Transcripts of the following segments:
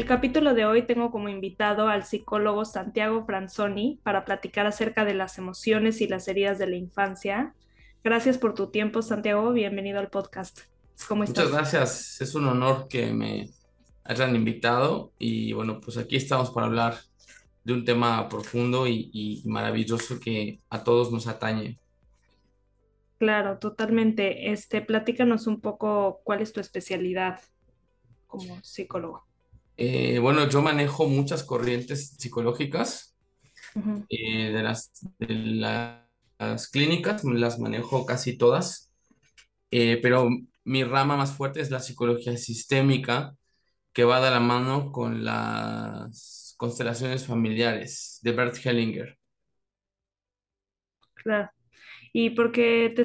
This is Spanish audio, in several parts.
el capítulo de hoy tengo como invitado al psicólogo Santiago Franzoni para platicar acerca de las emociones y las heridas de la infancia. Gracias por tu tiempo, Santiago. Bienvenido al podcast. ¿Cómo estás? Muchas gracias. Es un honor que me hayan invitado y bueno, pues aquí estamos para hablar de un tema profundo y, maravilloso que a todos nos atañe. Claro, totalmente. Este, platícanos un poco cuál es tu especialidad como psicólogo. Eh, bueno, yo manejo muchas corrientes psicológicas eh, de, las, de las clínicas, las manejo casi todas, eh, pero mi rama más fuerte es la psicología sistémica, que va de la mano con las constelaciones familiares de Bert Hellinger. Claro. ¿Y por qué te,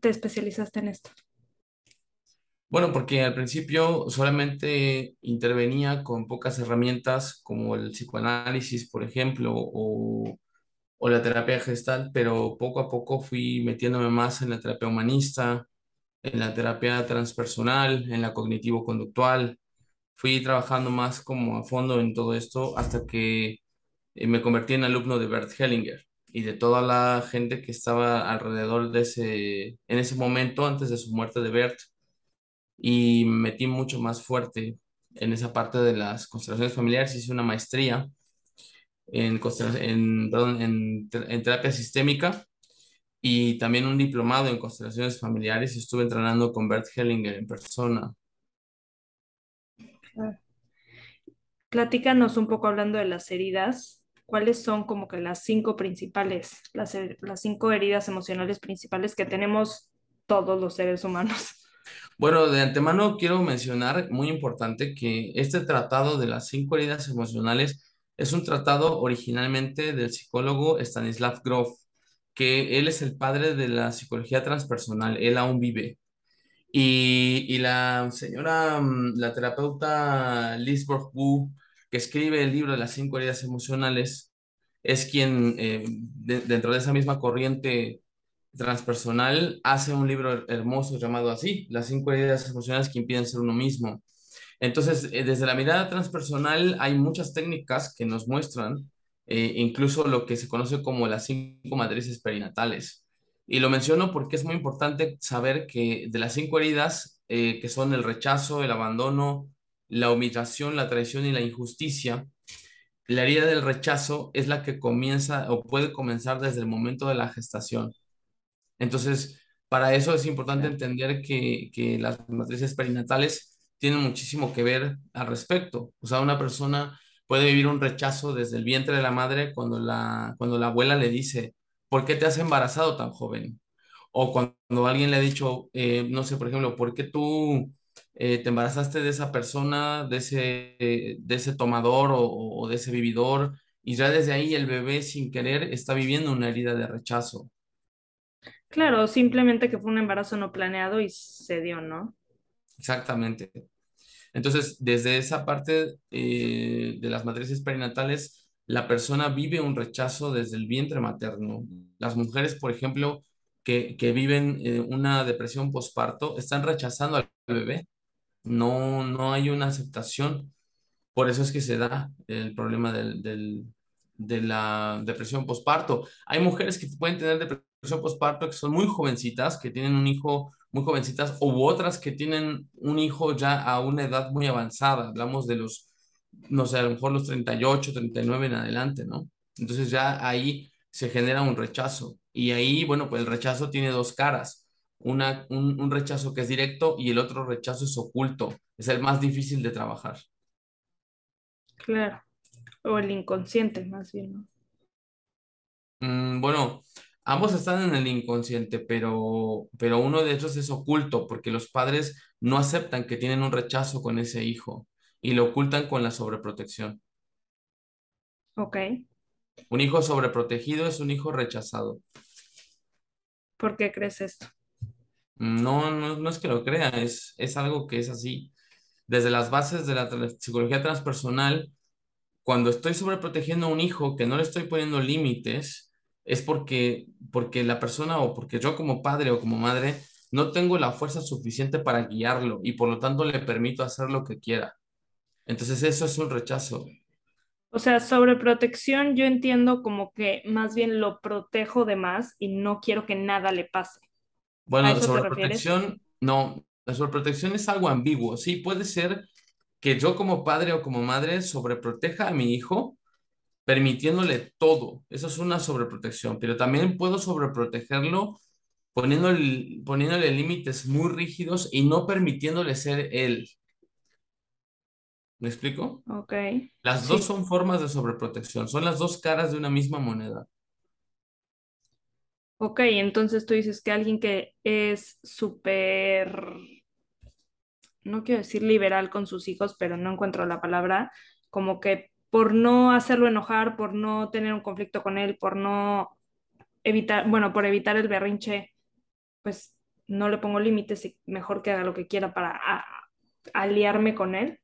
te especializaste en esto? Bueno, porque al principio solamente intervenía con pocas herramientas como el psicoanálisis, por ejemplo, o, la terapia gestal, pero poco a poco fui metiéndome más en la terapia humanista, en la terapia transpersonal, en la cognitivo-conductual. Fui trabajando más como a fondo en todo esto hasta que eh, me convertí en alumno de Bert Hellinger y de toda la gente que estaba alrededor de ese, en ese momento, antes de su muerte de Bert, y me metí mucho más fuerte en esa parte de las constelaciones familiares. Hice una maestría en, en, en, en terapia sistémica y también un diplomado en constelaciones familiares y estuve entrenando con Bert Hellinger en persona. Platícanos un poco hablando de las heridas. ¿Cuáles son como que las cinco principales, las, las cinco heridas emocionales principales que tenemos todos los seres humanos? Bueno, de antemano quiero mencionar, muy importante, que este tratado de las cinco heridas emocionales es un tratado originalmente del psicólogo Stanislav Grof, que él es el padre de la psicología transpersonal, él aún vive. Y, y la señora, mm, la terapeuta Lisbeth Wu, que escribe el libro de las cinco heridas emocionales, es quien eh, dentro de esa misma corriente transpersonal hace un libro hermoso llamado así, Las cinco heridas emocionales que impiden ser uno mismo. Entonces, eh, desde la mirada transpersonal hay muchas técnicas que nos muestran eh, incluso lo que se conoce como las cinco matrices perinatales. Y lo menciono porque es muy importante saber que de las cinco heridas, eh, que son el rechazo, el abandono, la humillación, la traición y la injusticia, la herida del rechazo es la que comienza o puede comenzar desde el momento de la gestación. Entonces, para eso es importante entender que, que las matrices perinatales tienen muchísimo que ver al respecto. O sea, una persona puede vivir un rechazo desde el vientre de la madre cuando la, cuando la abuela le dice, ¿por qué te has embarazado tan joven? O cuando alguien le ha dicho, eh, no sé, por ejemplo, ¿por qué tú eh, te embarazaste de esa persona, de ese, de ese tomador o, o de ese vividor? Y ya desde ahí el bebé sin querer está viviendo una herida de rechazo. Claro, simplemente que fue un embarazo no planeado y se dio, ¿no? Exactamente. Entonces, desde esa parte eh, de las matrices perinatales, la persona vive un rechazo desde el vientre materno. Las mujeres, por ejemplo, que, viven eh, una depresión postparto, están rechazando al bebé. No, no hay una aceptación. Por eso es que se da el problema del, de la depresión postparto. Hay mujeres que pueden tener depresión postparto que son muy jovencitas, que tienen un hijo muy jovencitas, u otras que tienen un hijo ya a una edad muy avanzada. Hablamos de los, no sé, a lo mejor los 38, 39 en adelante, ¿no? Entonces ya ahí se genera un rechazo. Y ahí, bueno, pues el rechazo tiene dos caras. Una, un, un rechazo que es directo y el otro rechazo es oculto. Es el más difícil de trabajar. Claro. O el inconsciente, más bien, ¿no? Mm, bueno, ambos están en el inconsciente, pero, pero uno de ellos es oculto porque los padres no aceptan que tienen un rechazo con ese hijo y lo ocultan con la sobreprotección. Ok. Un hijo sobreprotegido es un hijo rechazado. ¿Por qué crees esto? No, no, no es que lo crea, es, es algo que es así. Desde las bases de la psicología transpersonal, cuando estoy sobreprotegiendo a un hijo que no le estoy poniendo límites, es porque, porque la persona o porque yo como padre o como madre no tengo la fuerza suficiente para guiarlo y por lo tanto le permito hacer lo que quiera. Entonces eso es un rechazo. O sea, sobreprotección yo entiendo como que más bien lo protejo de más y no quiero que nada le pase. ¿A Bueno, refieres? sobreprotección, no, la sobreprotección es algo ambiguo. Sí, puede ser que yo como padre o como madre sobreproteja a mi hijo permitiéndole todo. Eso es una sobreprotección, pero también puedo sobreprotegerlo poniéndole, poniéndole límites muy rígidos y no permitiéndole ser él. ¿Me explico? Ok, Las dos son formas de sobreprotección, son las dos caras de una misma moneda. ok, entonces tú dices que alguien que es súper, no quiero decir liberal con sus hijos, pero no encuentro la palabra, como que por no hacerlo enojar, por no tener un conflicto con él, por no evitar, bueno, por evitar el berrinche, pues no le pongo límites y mejor que haga lo que quiera para aliarme con él.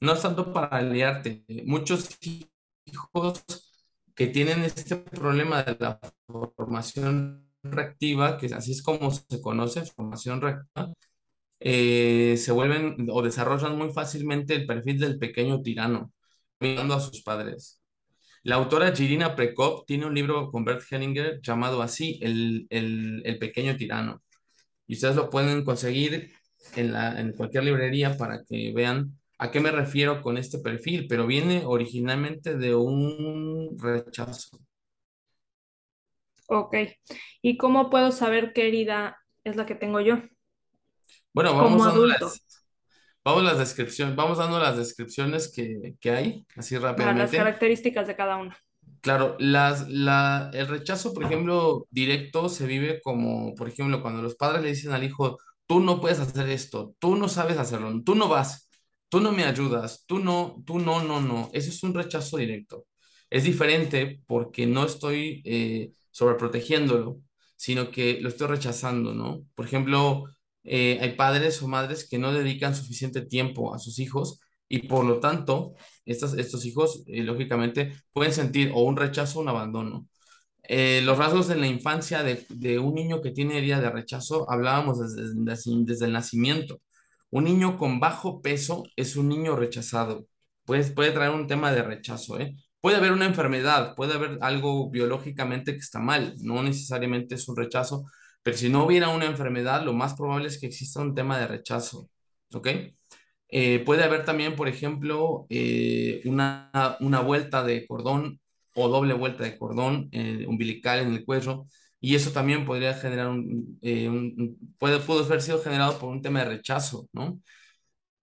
No es tanto para aliarte. Muchos hijos que tienen este problema de la formación reactiva, que así es como se conoce, formación reactiva, eh, se vuelven o desarrollan muy fácilmente el perfil del pequeño tirano, mirando a sus padres. La autora Jirina Prekop tiene un libro con Bert Hellinger llamado así, El, el, el pequeño tirano. Y ustedes lo pueden conseguir en la, en cualquier librería para que vean a qué me refiero con este perfil, pero viene originalmente de un rechazo. Ok. ¿Y cómo puedo saber qué herida es la que tengo yo Bueno, vamos como dando adulto? las, vamos las descripciones, vamos dando las descripciones que, que hay, así Para las rápidamente. características de cada una. Claro, las, la, el rechazo, por ejemplo, directo se vive como, por ejemplo, cuando los padres le dicen al hijo, tú no puedes hacer esto, tú no sabes hacerlo, tú no vas, tú no me ayudas, tú no, tú no, no, no. Eso es un rechazo directo. Es diferente porque no estoy eh, sobreprotegiéndolo, sino que lo estoy rechazando, ¿no? Por ejemplo, eh, hay padres o madres que no dedican suficiente tiempo a sus hijos y por lo tanto estas, estos hijos, eh, lógicamente, pueden sentir o un rechazo o un abandono. Eh, los rasgos de la infancia de, de, un niño que tiene herida de rechazo, hablábamos desde, desde, el nacimiento. Un niño con bajo peso es un niño rechazado. Puede, puede traer un tema de rechazo. Puede haber una enfermedad, puede haber algo biológicamente que está mal, no necesariamente es un rechazo, pero si no hubiera una enfermedad, lo más probable es que exista un tema de rechazo, ¿ok? Eh, puede haber también, por ejemplo, eh, una, una, vuelta de cordón o doble vuelta de cordón eh, umbilical en el cuello y eso también podría generar un, puede, puede haber sido generado por un tema de rechazo, ¿no?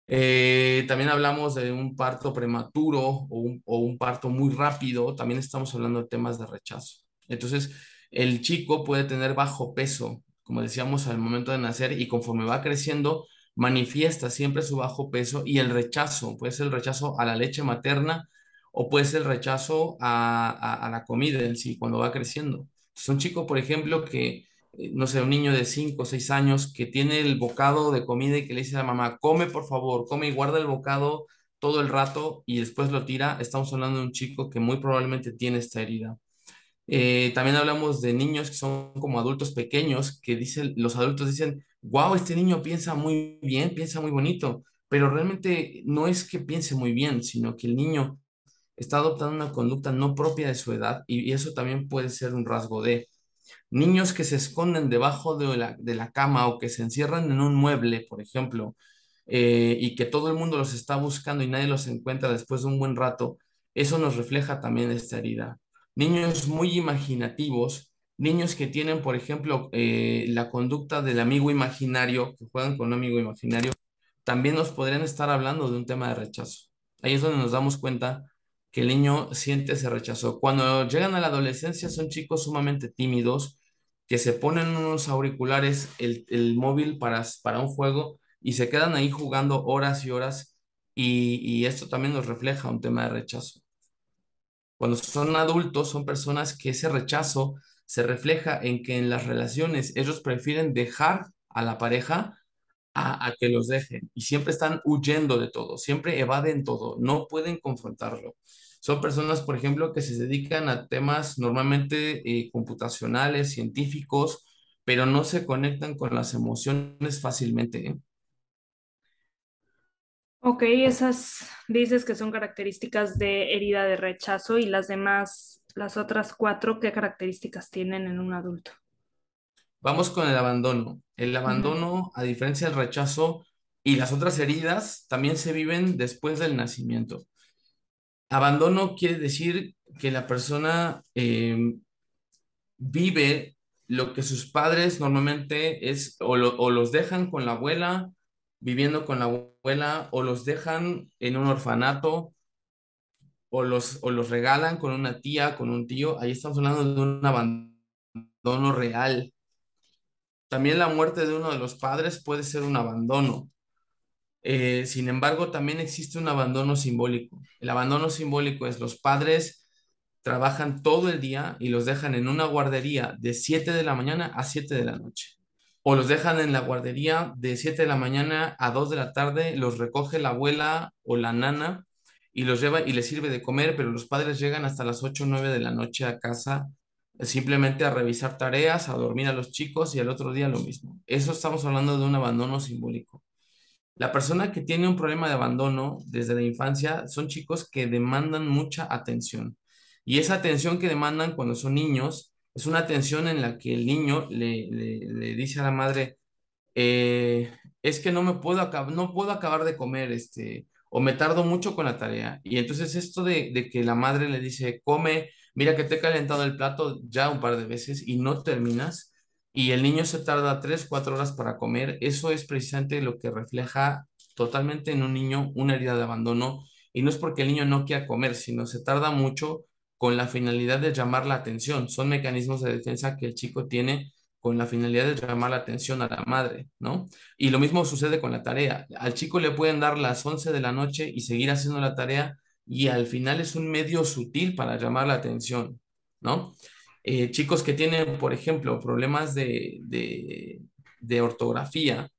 También hablamos de un parto prematuro o un, o un parto muy rápido, también estamos hablando de temas de rechazo. Entonces, el chico puede tener bajo peso, como decíamos al momento de nacer, y conforme va creciendo, manifiesta siempre su bajo peso y el rechazo, puede ser el rechazo a la leche materna o puede ser el rechazo a, la comida en sí cuando va creciendo. Es un chico, por ejemplo, que, eh, no sé, un niño de 5 o 6 años que tiene el bocado de comida y que le dice a la mamá, come por favor, come y guarda el bocado todo el rato y después lo tira, estamos hablando de un chico que muy probablemente tiene esta herida. Eh, también hablamos de niños que son como adultos pequeños, que dicen, los adultos dicen, wow, este niño piensa muy bien, piensa muy bonito, pero realmente no es que piense muy bien, sino que el niño está adoptando una conducta no propia de su edad y, eso también puede ser un rasgo de niños que se esconden debajo de la, de la cama o que se encierran en un mueble, por ejemplo, eh, y que todo el mundo los está buscando y nadie los encuentra después de un buen rato, eso nos refleja también esta herida niños muy imaginativos, niños que tienen, por ejemplo, eh, la conducta del amigo imaginario, que juegan con un amigo imaginario, también nos podrían estar hablando de un tema de rechazo. Ahí es donde nos damos cuenta que el niño siente ese rechazo. Cuando llegan a la adolescencia son chicos sumamente tímidos, que se ponen unos auriculares, el, el móvil para, para un juego y se quedan ahí jugando horas y horas y, y esto también nos refleja un tema de rechazo. Cuando son adultos, son personas que ese rechazo se refleja en que en las relaciones ellos prefieren dejar a la pareja a, que los dejen y siempre están huyendo de todo, siempre evaden todo, no pueden confrontarlo. Son personas, por ejemplo, que se dedican a temas normalmente eh, computacionales, científicos, pero no se conectan con las emociones fácilmente. ¿eh? Ok, esas dices que son características de herida de rechazo y las demás, las otras cuatro, ¿qué características tienen en un adulto? Vamos con el abandono. El abandono, a diferencia del rechazo y las otras heridas, también se viven después del nacimiento. Abandono quiere decir que la persona eh, vive lo que sus padres normalmente es o los dejan con la abuela, viviendo con la abuela, o los dejan en un orfanato, o los, o los regalan con una tía, con un tío. Ahí estamos hablando de un abandono real. También la muerte de uno de los padres puede ser un abandono. Eh, sin embargo, también existe un abandono simbólico. El abandono simbólico es los padres trabajan todo el día y los dejan en una guardería de 7 de la mañana a 7 de la noche. O los dejan en la guardería de 7 de la mañana a 2 de la tarde, los recoge la abuela o la nana y los lleva y les sirve de comer, pero los padres llegan hasta las 8 o 9 de la noche a casa eh, simplemente a revisar tareas, a dormir a los chicos y al otro día lo mismo. Eso estamos hablando de un abandono simbólico. La persona que tiene un problema de abandono desde la infancia son chicos que demandan mucha atención. Y esa atención que demandan cuando son niños es una atención en la que el niño le, le- le dice a la madre, eh, es que no me puedo acabar, no puedo acabar de comer, este, o me tardo mucho con la tarea. Y entonces esto de, de que la madre le dice, come, mira que te he calentado el plato ya un par de veces y no terminas, y el niño se tarda tres, cuatro horas para comer, eso es precisamente lo que refleja totalmente en un niño una herida de abandono. Y no es porque el niño no quiera comer, sino se tarda mucho con la finalidad de llamar la atención. Son mecanismos de defensa que el chico tiene con la finalidad de llamar la atención a la madre, ¿no? Y lo mismo sucede con la tarea. Al chico le pueden dar las 11 de la noche y seguir haciendo la tarea y al final es un medio sutil para llamar la atención, ¿no? Eh, chicos que tienen, por ejemplo, problemas de, de, de ortografía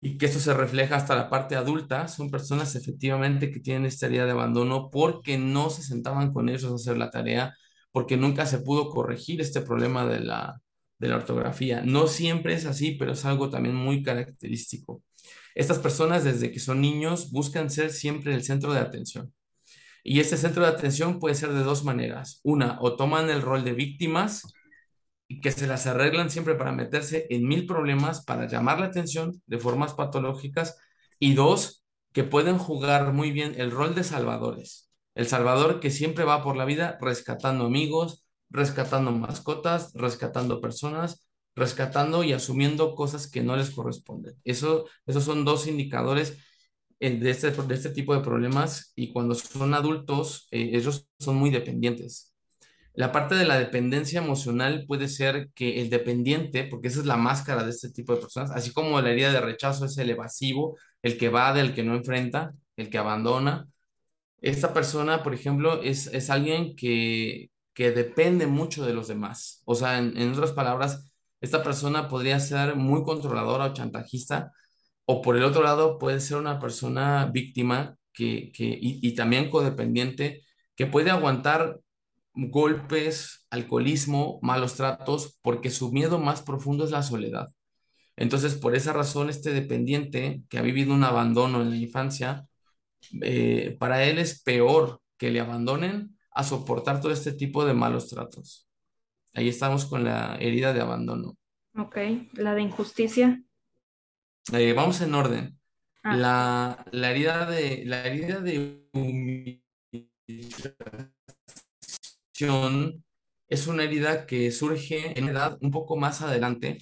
y que esto se refleja hasta la parte adulta, son personas efectivamente que tienen esta herida de abandono porque no se sentaban con ellos a hacer la tarea, porque nunca se pudo corregir este problema de la, de la ortografía. No siempre es así, pero es algo también muy característico. Estas personas desde que son niños buscan ser siempre el centro de atención. Y este centro de atención puede ser de dos maneras. Una, o toman el rol de víctimas que se las arreglan siempre para meterse en mil problemas, para llamar la atención de formas patológicas, y dos, que pueden jugar muy bien el rol de salvadores. El salvador que siempre va por la vida rescatando amigos, rescatando mascotas, rescatando personas, rescatando y asumiendo cosas que no les corresponden. Eso, esos son dos indicadores eh, de este, de este tipo de problemas y cuando son adultos, eh, ellos son muy dependientes. La parte de la dependencia emocional puede ser que el dependiente, porque esa es la máscara de este tipo de personas, así como la herida de rechazo es el evasivo, el que va del que no enfrenta, el que abandona. Esta persona, por ejemplo, es, es alguien que, que depende mucho de los demás. O sea, en, otras palabras, esta persona podría ser muy controladora o chantajista, o por el otro lado puede ser una persona víctima que, que, y también codependiente que puede aguantar golpes, alcoholismo, malos tratos, porque su miedo más profundo es la soledad. Entonces, por esa razón, este dependiente que ha vivido un abandono en la infancia, eh, para él es peor que le abandonen a soportar todo este tipo de malos tratos. Ahí estamos con la herida de abandono. Ok, la de injusticia. Eh, vamos en orden. Ah, La, la herida de, la herida de es una herida que surge en edad un poco más adelante.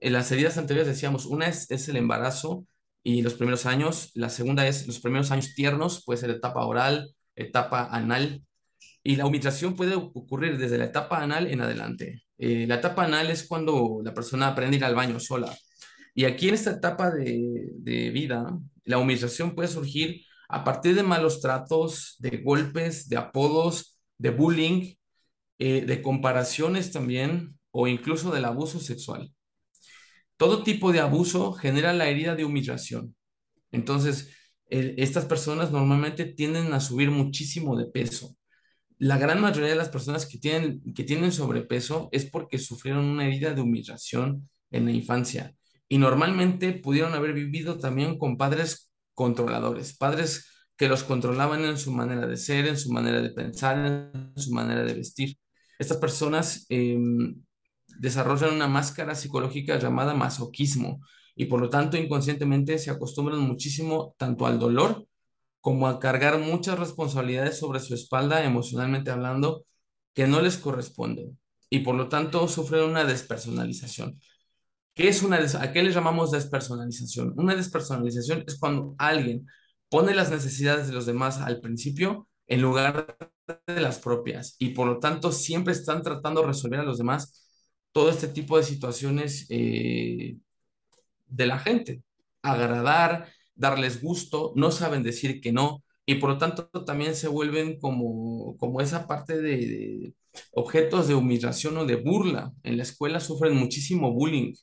En las heridas anteriores decíamos, una es, es el embarazo y los primeros años, la segunda es los primeros años tiernos, puede ser etapa oral, etapa anal, y la humillación puede ocurrir desde la etapa anal en adelante. Eh, la etapa anal es cuando la persona aprende a ir al baño sola. Y aquí en esta etapa de, de vida, la humillación puede surgir a partir de malos tratos, de golpes, de apodos, de bullying, eh, de comparaciones también o incluso del abuso sexual. Todo tipo de abuso genera la herida de humillación. Entonces, estas personas normalmente tienden a subir muchísimo de peso. La gran mayoría de las personas que tienen, que tienen sobrepeso es porque sufrieron una herida de humillación en la infancia y normalmente pudieron haber vivido también con padres controladores, padres que los controlaban en su manera de ser, en su manera de pensar, en su manera de vestir. Estas personas em, desarrollan una máscara psicológica llamada masoquismo y por lo tanto inconscientemente se acostumbran muchísimo tanto al dolor como a cargar muchas responsabilidades sobre su espalda emocionalmente hablando que no les corresponden y por lo tanto sufren una despersonalización. ¿Qué es una ¿A qué le llamamos despersonalización? Una despersonalización es cuando alguien pone las necesidades de los demás al principio en lugar de las propias y por lo tanto siempre están tratando de resolver a los demás todo este tipo de situaciones eh, de la gente, agradar, darles gusto, no saben decir que no y por lo tanto también se vuelven como, como esa parte de objetos de humillación o de burla. En la escuela sufren muchísimo bullying,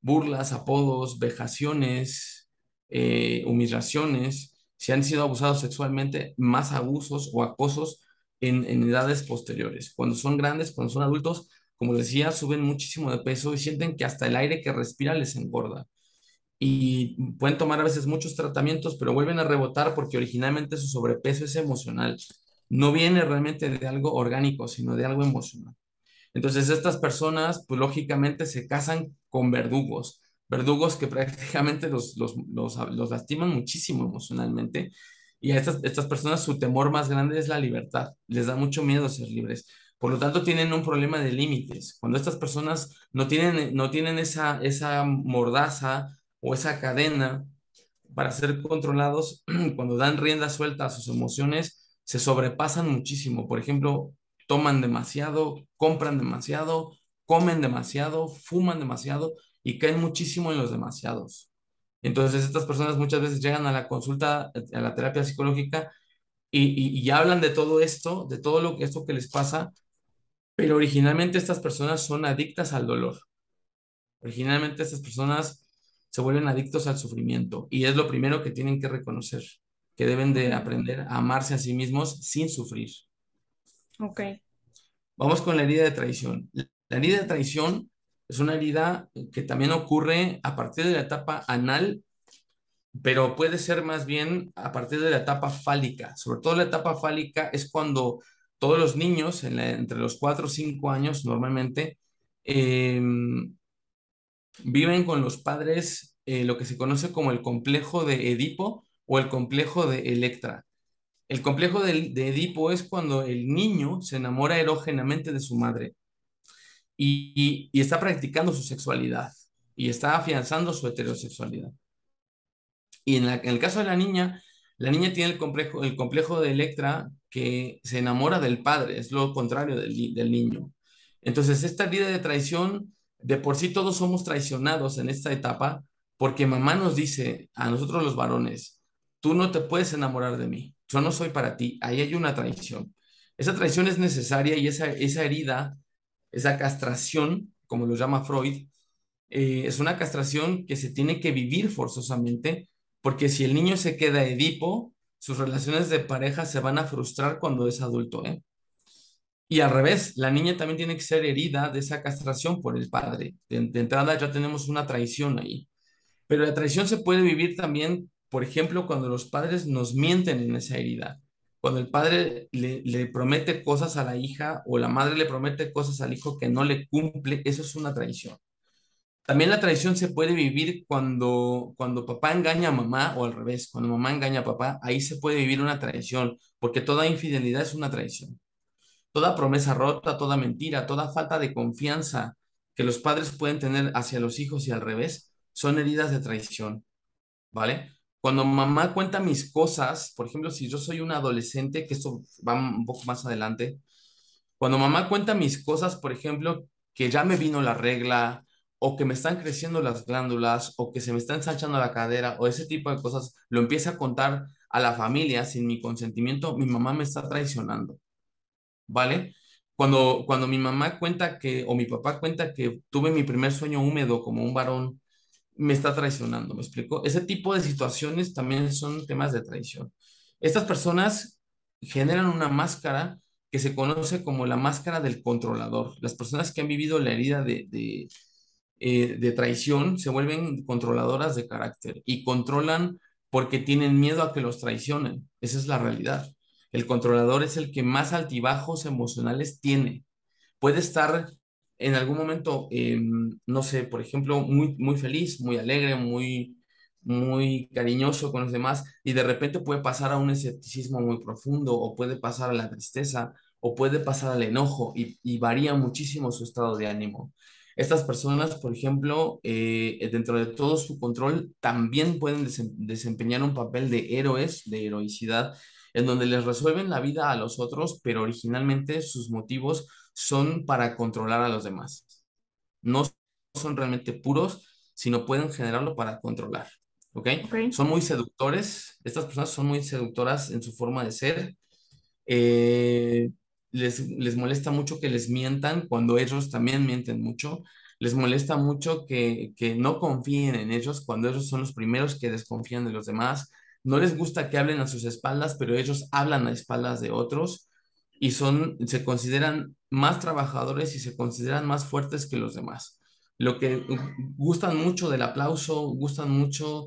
burlas, apodos, vejaciones, eh, humillaciones. Si han sido abusados sexualmente, más abusos o acosos en, edades posteriores. Cuando son grandes, cuando son adultos, como decía, suben muchísimo de peso y sienten que hasta el aire que respira les engorda. Y pueden tomar a veces muchos tratamientos, pero vuelven a rebotar porque originalmente su sobrepeso es emocional no viene realmente de algo orgánico, sino de algo emocional. Entonces, estas personas, pues lógicamente se casan con verdugos, verdugos que prácticamente los, los, los, lastiman muchísimo emocionalmente. Y a estas, estas personas su temor más grande es la libertad, les da mucho miedo ser libres. Por lo tanto, tienen un problema de límites. Cuando estas personas no tienen, no tienen esa, esa mordaza o esa cadena para ser controlados, cuando dan rienda suelta a sus emociones, se sobrepasan muchísimo. Por ejemplo, toman demasiado, compran demasiado, comen demasiado, fuman demasiado y caen muchísimo en los demasiados. Entonces, estas personas muchas veces llegan a la consulta, a la terapia psicológica y, hablan de todo esto, de todo lo que esto que les pasa, pero originalmente estas personas son adictas al dolor. Originalmente estas personas se vuelven adictos al sufrimiento y es lo primero que tienen que reconocer que deben de aprender a amarse a sí mismos sin sufrir. Ok. Vamos con la herida de traición. La herida de traición es una herida que también ocurre a partir de la etapa anal, pero puede ser más bien a partir de la etapa fálica. Sobre todo la etapa fálica es cuando todos los niños, entre los 4 o 5 años normalmente, em, viven con los padres eh, lo que se conoce como el complejo de Edipo, o el complejo de Electra. El complejo de, Edipo es cuando el niño se enamora erógenamente de su madre y, está practicando su sexualidad y está afianzando su heterosexualidad. Y en, el caso de la niña, la niña tiene el complejo, el complejo de Electra que se enamora del padre, es lo contrario del, del niño. Entonces, esta vida de traición, de por sí todos somos traicionados en esta etapa, porque mamá nos dice a nosotros los varones, tú no te puedes enamorar de mí, yo no soy para ti, ahí hay una traición. Esa traición es necesaria y esa, esa herida, esa castración, como lo llama Freud, eh, es una castración que se tiene que vivir forzosamente, porque si el niño se queda edipo, sus relaciones de pareja se van a frustrar cuando es adulto. ¿eh? Y al revés, la niña también tiene que ser herida de esa castración por el padre. De, de entrada ya tenemos una traición ahí. Pero la traición se puede vivir también por ejemplo, cuando los padres nos mienten en esa herida, cuando el padre le, promete cosas a la hija o la madre le promete cosas al hijo que no le cumple, eso es una traición. También la traición se puede vivir cuando, cuando papá engaña a mamá o al revés, cuando mamá engaña a papá, ahí se puede vivir una traición, porque toda infidelidad es una traición. Toda promesa rota, toda mentira, toda falta de confianza que los padres pueden tener hacia los hijos y al revés, son heridas de traición, ¿vale? Cuando mamá cuenta mis cosas, por ejemplo, si yo soy un adolescente, que esto va un poco más adelante, cuando mamá cuenta mis cosas, por ejemplo, que ya me vino la regla, o que me están creciendo las glándulas, o que se me está ensanchando la cadera, o ese tipo de cosas, lo empieza a contar a la familia sin mi consentimiento, mi mamá me está traicionando. ¿Vale? Cuando, cuando mi mamá cuenta que, o mi papá cuenta que tuve mi primer sueño húmedo como un varón me está traicionando, ¿me explico? Ese tipo de situaciones también son temas de traición. Estas personas generan una máscara que se conoce como la máscara del controlador. Las personas que han vivido la herida de, de, eh, traición se vuelven controladoras de carácter y controlan porque tienen miedo a que los traicionen. Esa es la realidad. El controlador es el que más altibajos emocionales tiene. Puede estar en algún momento, em, no sé, por ejemplo, muy, muy feliz, muy alegre, muy, muy cariñoso con los demás y de repente puede pasar a un escepticismo muy profundo o puede pasar a la tristeza o puede pasar al enojo y, varía muchísimo su estado de ánimo. Estas personas, por ejemplo, eh, dentro de todo su control, también pueden desempeñar un papel de héroes, de heroicidad, en donde les resuelven la vida a los otros, pero originalmente sus motivos son para controlar a los demás. No son realmente puros, sino pueden generarlo para controlar. ¿Ok? Son muy seductores. Estas personas son muy seductoras en su forma de ser. Eh, les, les molesta mucho que les mientan cuando ellos también mienten mucho. Les molesta mucho que, que no confíen en ellos cuando ellos son los primeros que desconfían de los demás. No les gusta que hablen a sus espaldas, pero ellos hablan a espaldas de otros y son, se consideran más trabajadores y se consideran más fuertes que los demás. Lo que gustan mucho del aplauso, gustan mucho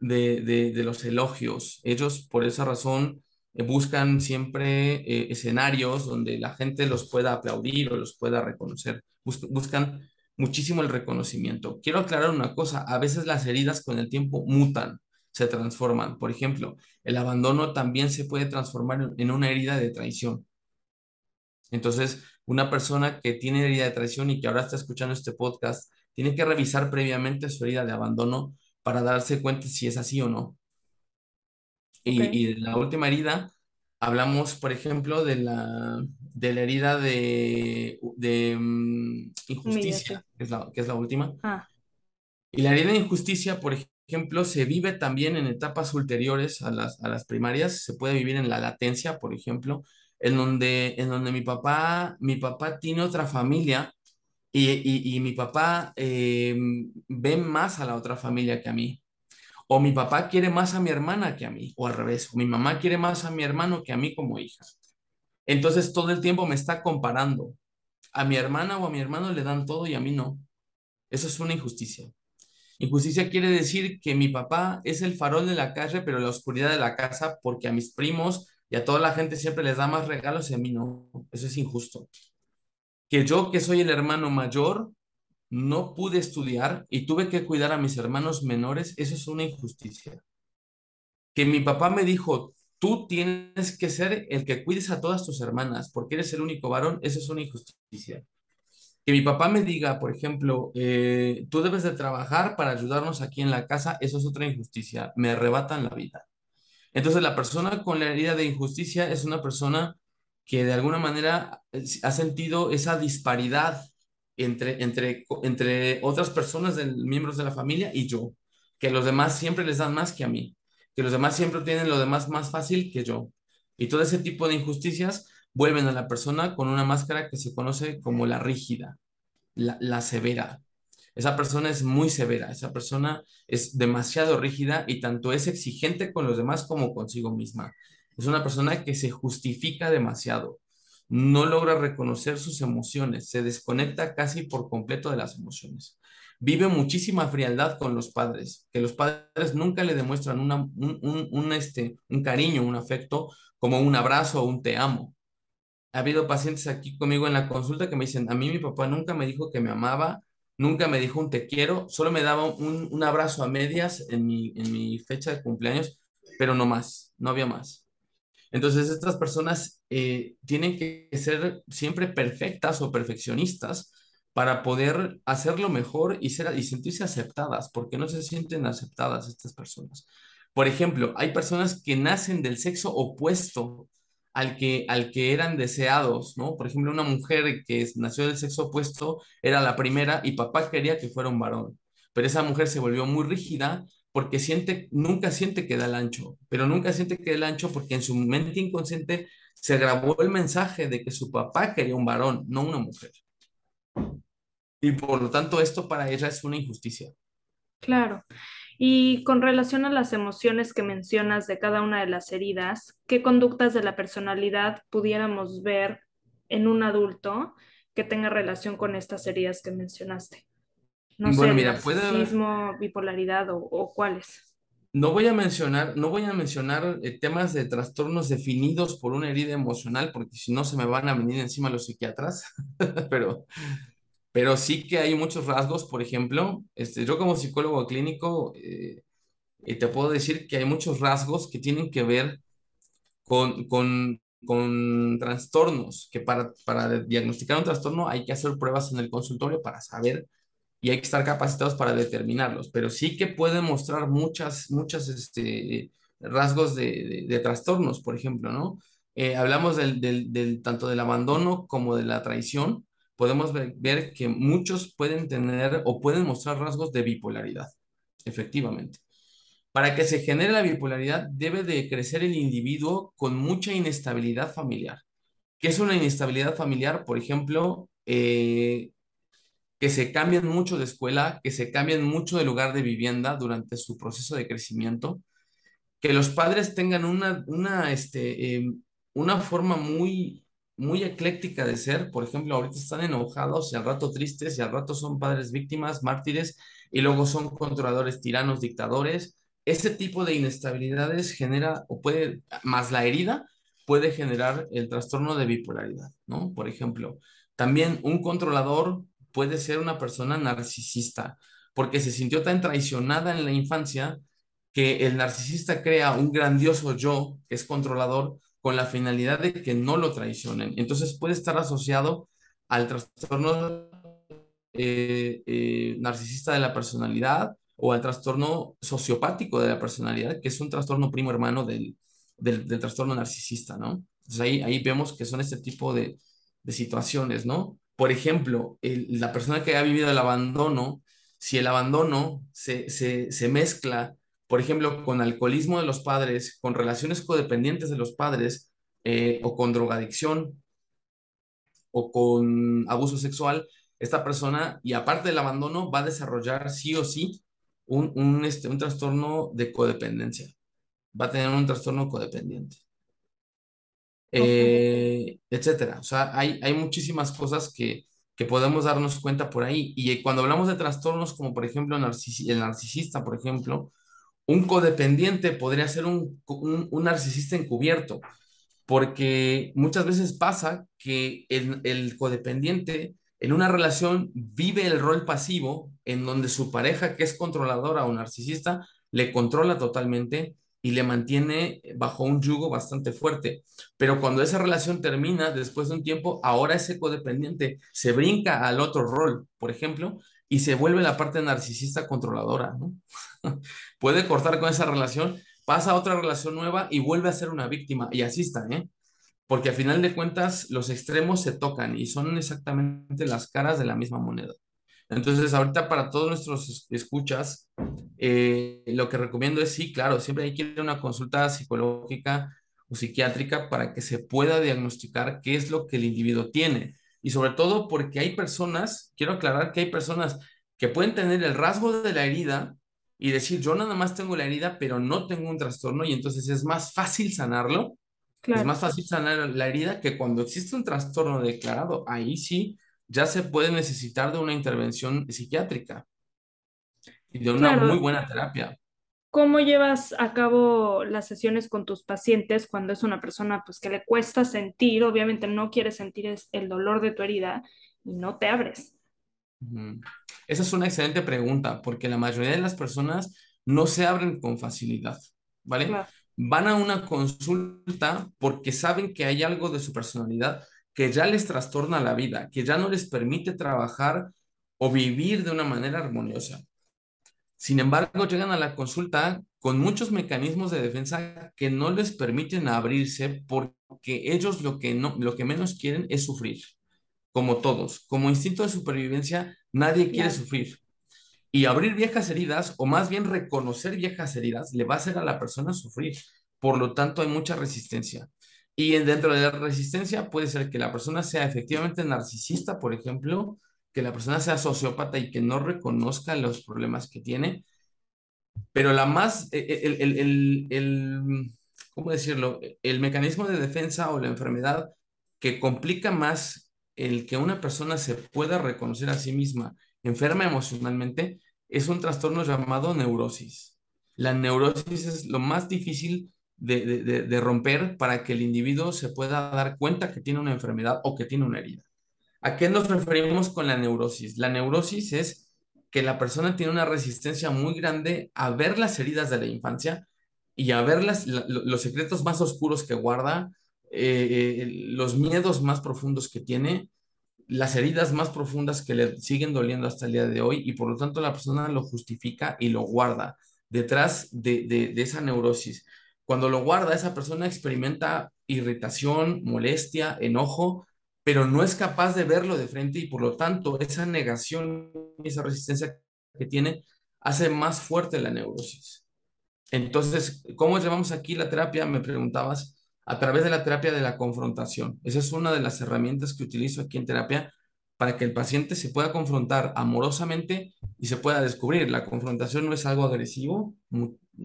de, de, los elogios. Ellos por esa razón eh, buscan siempre eh, escenarios donde la gente los pueda aplaudir o los pueda reconocer. buscan muchísimo el reconocimiento. Quiero aclarar una cosa, a veces las heridas con el tiempo mutan, se transforman. Por ejemplo, el abandono también se puede transformar en una herida de traición. Entonces, una persona que tiene herida de traición y que ahora está escuchando este podcast, tiene que revisar previamente su herida de abandono para darse cuenta si es así o no. Y, la última herida, hablamos, por ejemplo, de la, de la herida de, de mm, injusticia, que es, la, que es la última. Ah. Y la herida de injusticia, por ejemplo, se vive también en etapas ulteriores a las, a las primarias, se puede vivir en la latencia, por ejemplo, en donde, en donde mi papá, mi papá tiene otra familia y, y, mi papá eh, ve más a la otra familia que a mí. O mi papá quiere más a mi hermana que a mí, o al revés, o mi mamá quiere más a mi hermano que a mí como hija. Entonces todo el tiempo me está comparando. A mi hermana o a mi hermano le dan todo y a mí no. Eso es una injusticia. Injusticia quiere decir que mi papá es el farol de la calle, pero la oscuridad de la casa, porque a mis primos y a toda la gente siempre les da más regalos y a mí no. Eso es injusto. Que yo, que soy el hermano mayor, no pude estudiar y tuve que cuidar a mis hermanos menores, eso es una injusticia. Que mi papá me dijo, tú tienes que ser el que cuides a todas tus hermanas porque eres el único varón, eso es una injusticia. Que mi papá me diga, por ejemplo, eh, tú debes de trabajar para ayudarnos aquí en la casa, eso es otra injusticia. Me arrebatan la vida. Entonces, la persona con la herida de injusticia es una persona que de alguna manera eh, ha sentido esa disparidad entre, entre, entre otras personas, miembros de la familia y yo, que los demás siempre les dan más que a mí, que los demás siempre tienen lo demás más fácil que yo. Y todo ese tipo de injusticias vuelven a la persona con una máscara que se conoce como la rígida, la severa, esa persona es muy severa, esa persona es demasiado rígida y tanto es exigente con los demás como consigo misma. Es una persona que se justifica demasiado, no logra reconocer sus emociones, se desconecta casi por completo de las emociones. Vive muchísima frialdad con los padres, que los padres nunca le demuestran un, este, un cariño, un afecto, como un abrazo o un te amo. Ha habido pacientes aquí conmigo en la consulta que me dicen, a mí mi papá nunca me dijo que me amaba, nunca me dijo un te quiero, solo me daba un, abrazo a medias en mi, en mi fecha de cumpleaños, pero no más, no había más. Entonces, estas personas eh, tienen que ser siempre perfectas o perfeccionistas para poder hacerlo mejor y, ser, y sentirse aceptadas, porque no se sienten aceptadas estas personas. Por ejemplo, hay personas que nacen del sexo opuesto al que, al que eran deseados, ¿no? Por ejemplo, una mujer que nació del sexo opuesto era la primera y papá quería que fuera un varón, pero esa mujer se volvió muy rígida porque siente, nunca siente que da el ancho, pero nunca siente que da el ancho porque en su mente inconsciente se grabó el mensaje de que su papá quería un varón, no una mujer. Y por lo tanto esto para ella es una injusticia. Claro. Y con relación a las emociones que mencionas de cada una de las heridas, ¿qué conductas de la personalidad pudiéramos ver en un adulto que tenga relación con estas heridas que mencionaste? No sé, mira, bipolaridad o, cuáles. No voy a mencionar, no voy a mencionar eh, temas de trastornos definidos por una herida emocional, porque si no se me van a venir encima los psiquiatras, pero, pero sí que hay muchos rasgos, por ejemplo, este, yo como psicólogo clínico eh, eh, te puedo decir que hay muchos rasgos que tienen que ver con, con, con trastornos, que para, para diagnosticar un trastorno hay que hacer pruebas en el consultorio para saber y hay que estar capacitados para determinarlos, pero sí que pueden mostrar muchas, muchas este, rasgos de, de, trastornos, por ejemplo, ¿no? Eh, hablamos del, del, tanto del abandono como de la traición, podemos ver, que muchos pueden tener o pueden mostrar rasgos de bipolaridad, efectivamente. Para que se genere la bipolaridad debe de crecer el individuo con mucha inestabilidad familiar. ¿Qué es una inestabilidad familiar? Por ejemplo, eh, que se cambian mucho de escuela, que se cambian mucho de lugar de vivienda durante su proceso de crecimiento, que los padres tengan una, una, este, eh, una forma muy, muy ecléctica de ser, por ejemplo, ahorita están enojados y al rato tristes y al rato son padres víctimas, mártires, y luego son controladores, tiranos, dictadores. Ese tipo de inestabilidades genera, o puede, más la herida, puede generar el trastorno de bipolaridad, ¿no? Por ejemplo, también un controlador puede ser una persona narcisista, porque se sintió tan traicionada en la infancia que el narcisista crea un grandioso yo que es controlador con la finalidad de que no lo traicionen. Entonces puede estar asociado al trastorno eh, eh, narcisista de la personalidad o al trastorno sociopático de la personalidad, que es un trastorno primo hermano del, del, trastorno narcisista, ¿no? Entonces ahí, ahí vemos que son este tipo de, de situaciones, ¿no? Por ejemplo, la persona que ha vivido el abandono, si el abandono se, se, mezcla, por ejemplo, con alcoholismo de los padres, con relaciones codependientes de los padres, eh, o con drogadicción, o con abuso sexual, esta persona, y aparte del abandono, va a desarrollar sí o sí un, un, este, un trastorno de codependencia. Va a tener un trastorno codependiente. Eh, etcétera. O sea, hay, hay muchísimas cosas que, que podemos darnos cuenta por ahí. Y cuando hablamos de trastornos, como por ejemplo el narcisista, por ejemplo, un codependiente podría ser un, un, narcisista encubierto, porque muchas veces pasa que el, el codependiente en una relación vive el rol pasivo en donde su pareja, que es controladora o narcisista, le controla totalmente y le mantiene bajo un yugo bastante fuerte. Pero cuando esa relación termina, después de un tiempo, ahora ese codependiente se brinca al otro rol, por ejemplo, y se vuelve la parte narcisista controladora, ¿no? Puede cortar con esa relación, pasa a otra relación nueva y vuelve a ser una víctima. Y así está, ¿eh? Porque al final de cuentas los extremos se tocan y son exactamente las caras de la misma moneda. Entonces, ahorita para todos nuestros escuchas, eh, lo que recomiendo es, sí, claro, siempre hay que ir a una consulta psicológica o psiquiátrica para que se pueda diagnosticar qué es lo que el individuo tiene. Y sobre todo porque hay personas, quiero aclarar que hay personas que pueden tener el rasgo de la herida y decir, yo nada más tengo la herida, pero no tengo un trastorno y entonces es más fácil sanarlo. Es más fácil sanar la herida que cuando existe un trastorno declarado. Ahí sí ya se puede necesitar de una intervención psiquiátrica y de una Claro, muy buena terapia. ¿Cómo llevas a cabo las sesiones con tus pacientes cuando es una persona pues que le cuesta sentir, obviamente no quiere sentir el dolor de tu herida y no te abres? Esa es una excelente pregunta, porque la mayoría de las personas no se abren con facilidad, ¿vale? Claro, Van a una consulta porque saben que hay algo de su personalidad que ya les trastorna la vida, que ya no les permite trabajar o vivir de una manera armoniosa. Sin embargo, llegan a la consulta con muchos mecanismos de defensa que no les permiten abrirse porque ellos lo que no, lo que menos quieren es sufrir, como todos. Como instinto de supervivencia, nadie quiere sufrir. Y abrir viejas heridas, o más bien reconocer viejas heridas, le va a hacer a la persona sufrir. Por lo tanto, hay mucha resistencia. Y en- dentro de la resistencia puede ser que la persona sea efectivamente narcisista, por ejemplo, que la persona sea sociópata y que no reconozca los problemas que tiene, pero la más, e- e- el, el, el, el- ¿cómo decirlo? El mecanismo de defensa o la enfermedad que complica más el que una persona se pueda reconocer a sí misma enferma emocionalmente es un trastorno llamado neurosis. La neurosis es lo más difícil de, de, romper para que el individuo se pueda dar cuenta que tiene una enfermedad o que tiene una herida. ¿A qué nos referimos con la neurosis? La neurosis es que la persona tiene una resistencia muy grande a ver las heridas de la infancia y a ver los secretos más oscuros que guarda, eh, eh, los miedos más profundos que tiene, las heridas más profundas que le siguen doliendo hasta el día de hoy y por lo tanto la persona lo justifica y lo guarda detrás de, de esa neurosis. Cuando lo guarda, esa persona experimenta irritación, molestia, enojo, pero no es capaz de verlo de frente y por lo tanto esa negación esa resistencia que tiene hace más fuerte la neurosis. Entonces, ¿cómo llevamos aquí la terapia? Me preguntabas, a través de la terapia de la confrontación. Esa es una de las herramientas que utilizo aquí en terapia para que el paciente se pueda confrontar amorosamente y se pueda descubrir. La confrontación no es algo agresivo,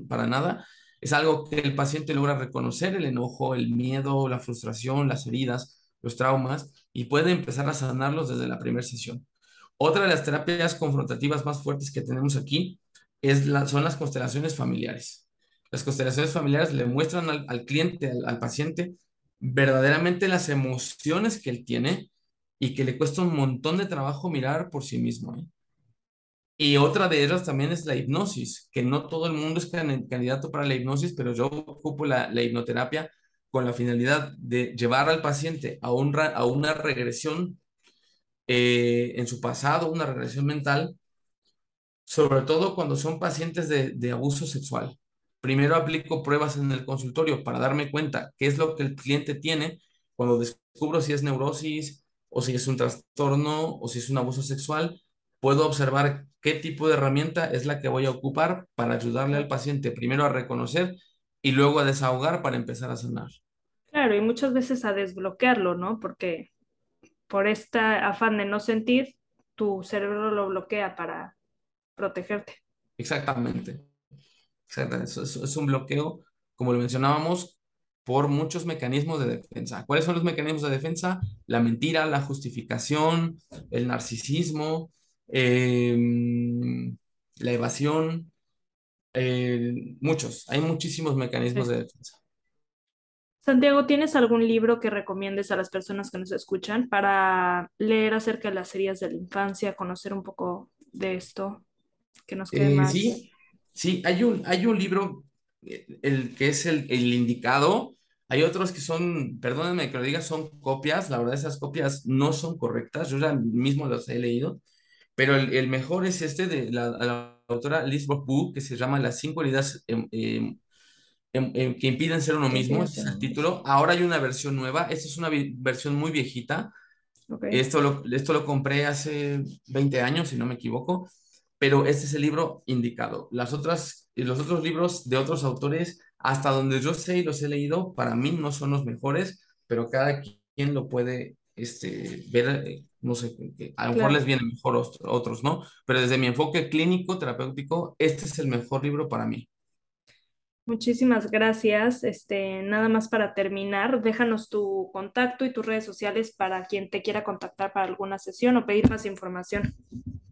para nada, es algo que el paciente logra reconocer el enojo, el miedo, la frustración, las heridas, los traumas y puede empezar a sanarlos desde la primera sesión. Otra de las terapias confrontativas más fuertes que tenemos aquí es la, son las constelaciones familiares. Las constelaciones familiares le muestran al, cliente, al, paciente, verdaderamente las emociones que él tiene y que le cuesta un montón de trabajo mirar por sí mismo. ¿eh? Y otra de ellas también es la hipnosis, que no todo el mundo es candidato para la hipnosis, pero yo ocupo la, la hipnoterapia con la finalidad de llevar al paciente a, un, a una regresión eh, en su pasado, una regresión mental, sobre todo cuando son pacientes de, de abuso sexual. Primero aplico pruebas en el consultorio para darme cuenta qué es lo que el cliente tiene cuando descubro si es neurosis o si es un trastorno o si es un abuso sexual. Puedo observar qué tipo de herramienta es la que voy a ocupar para ayudarle al paciente primero a reconocer y luego a desahogar para empezar a sanar. Claro, y muchas veces a desbloquearlo, ¿no? Porque por este afán de no sentir, tu cerebro lo bloquea para protegerte. Exactamente. Exactamente. Es, un bloqueo, como lo mencionábamos, por muchos mecanismos de defensa. ¿Cuáles son los mecanismos de defensa? La mentira, la justificación, el narcisismo, em, la evasión, eh, muchos. Hay muchísimos mecanismos de defensa. Santiago, ¿tienes algún libro que recomiendes a las personas que nos escuchan para leer acerca de las series de la infancia, conocer un poco de esto, que nos quede eh, más? Sí, sí, hay un, hay un libro, eh, el que es el, el indicado. Hay otros que son, perdónenme que lo diga, son copias. La verdad, esas copias no son correctas. Yo ya mismo los he leído. Pero el, el mejor es este de la, la autora Liz Book, que se llama Las cinco heridas em, em, que impiden ser uno mismo, es el título. Ahora hay una versión nueva, esta es una versión muy viejita. Esto, lo, esto lo compré hace 20 años, si no me equivoco, pero este es el libro indicado. Las otras, los otros libros de otros autores, hasta donde yo sé y los he leído, para mí no son los mejores, pero cada quien lo puede este, ver, eh, no sé, a lo mejor les vienen mejor otros, ¿no? Pero desde mi enfoque clínico, terapéutico, este es el mejor libro para mí. Muchísimas gracias. Este, nada más para terminar, déjanos tu contacto y tus redes sociales para quien te quiera contactar para alguna sesión o pedir más información.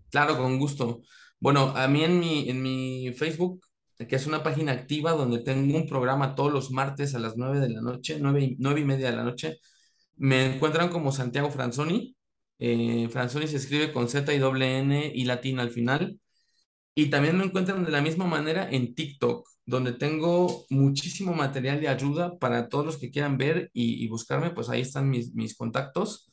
Claro, con gusto. Bueno, a mí en mi, en mi Facebook, que es una página activa donde tengo un programa todos los martes a las 9 de la noche, 9 y, y media de la noche, me encuentran como Santiago Franzoni. Eh, Franzoni se escribe con Z y doble N y latina al final. Y también me encuentran de la misma manera en TikTok, donde tengo muchísimo material de ayuda para todos los que quieran ver y, buscarme, pues ahí están mis, mis, contactos.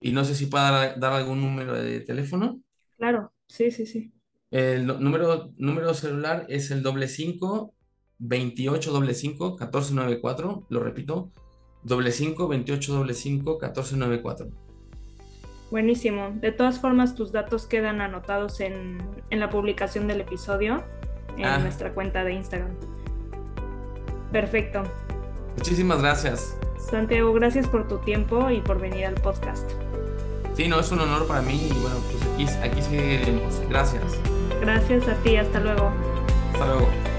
Y no sé si puedo dar, algún número de teléfono. Claro, sí, sí, sí. El número, número celular es el doble cinco 28 doble cinco 1494, lo repito, doble cinco 28 doble cinco 1494. Buenísimo. De todas formas, tus datos quedan anotados en, la publicación del episodio en ah. nuestra cuenta de Instagram. Perfecto. Muchísimas gracias. Santiago, gracias por tu tiempo y por venir al podcast. Sí, no, es un honor para mí y bueno, pues aquí, aquí seguiremos. Gracias. Gracias a ti, hasta luego. Hasta luego.